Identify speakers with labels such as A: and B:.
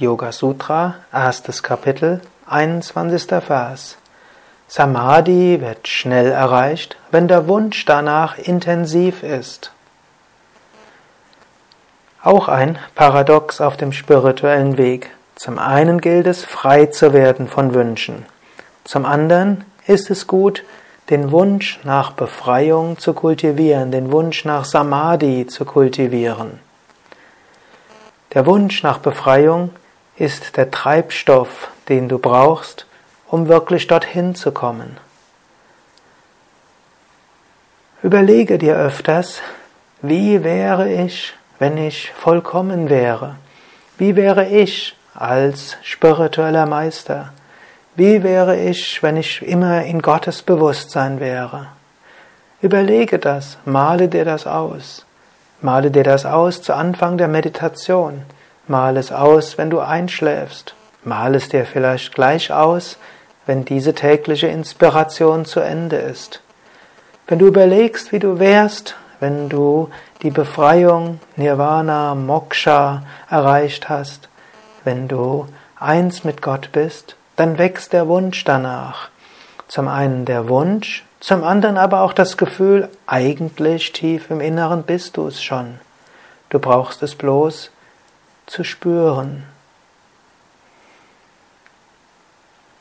A: Yoga Sutra, erstes Kapitel, 21. Vers. Samadhi wird schnell erreicht, wenn der Wunsch danach intensiv ist. Auch ein Paradox auf dem spirituellen Weg. Zum einen gilt es, frei zu werden von Wünschen. Zum anderen ist es gut, den Wunsch nach Befreiung zu kultivieren, den Wunsch nach Samadhi zu kultivieren. Der Wunsch nach Befreiung ist der Treibstoff, den du brauchst, um wirklich dorthin zu kommen. Überlege dir öfters, wie wäre ich, wenn ich vollkommen wäre? Wie wäre ich als spiritueller Meister? Wie wäre ich, wenn ich immer in Gottes Bewusstsein wäre? Überlege das, male dir das aus. Male dir das aus zu Anfang der Meditation. Male es aus, wenn du einschläfst. Male es dir vielleicht gleich aus, wenn diese tägliche Inspiration zu Ende ist. Wenn du überlegst, wie du wärst, wenn du die Befreiung, Nirvana, Moksha erreicht hast, wenn du eins mit Gott bist, dann wächst der Wunsch danach. Zum einen der Wunsch, zum anderen aber auch das Gefühl, eigentlich tief im Inneren bist du es schon. Du brauchst es bloß zu spüren.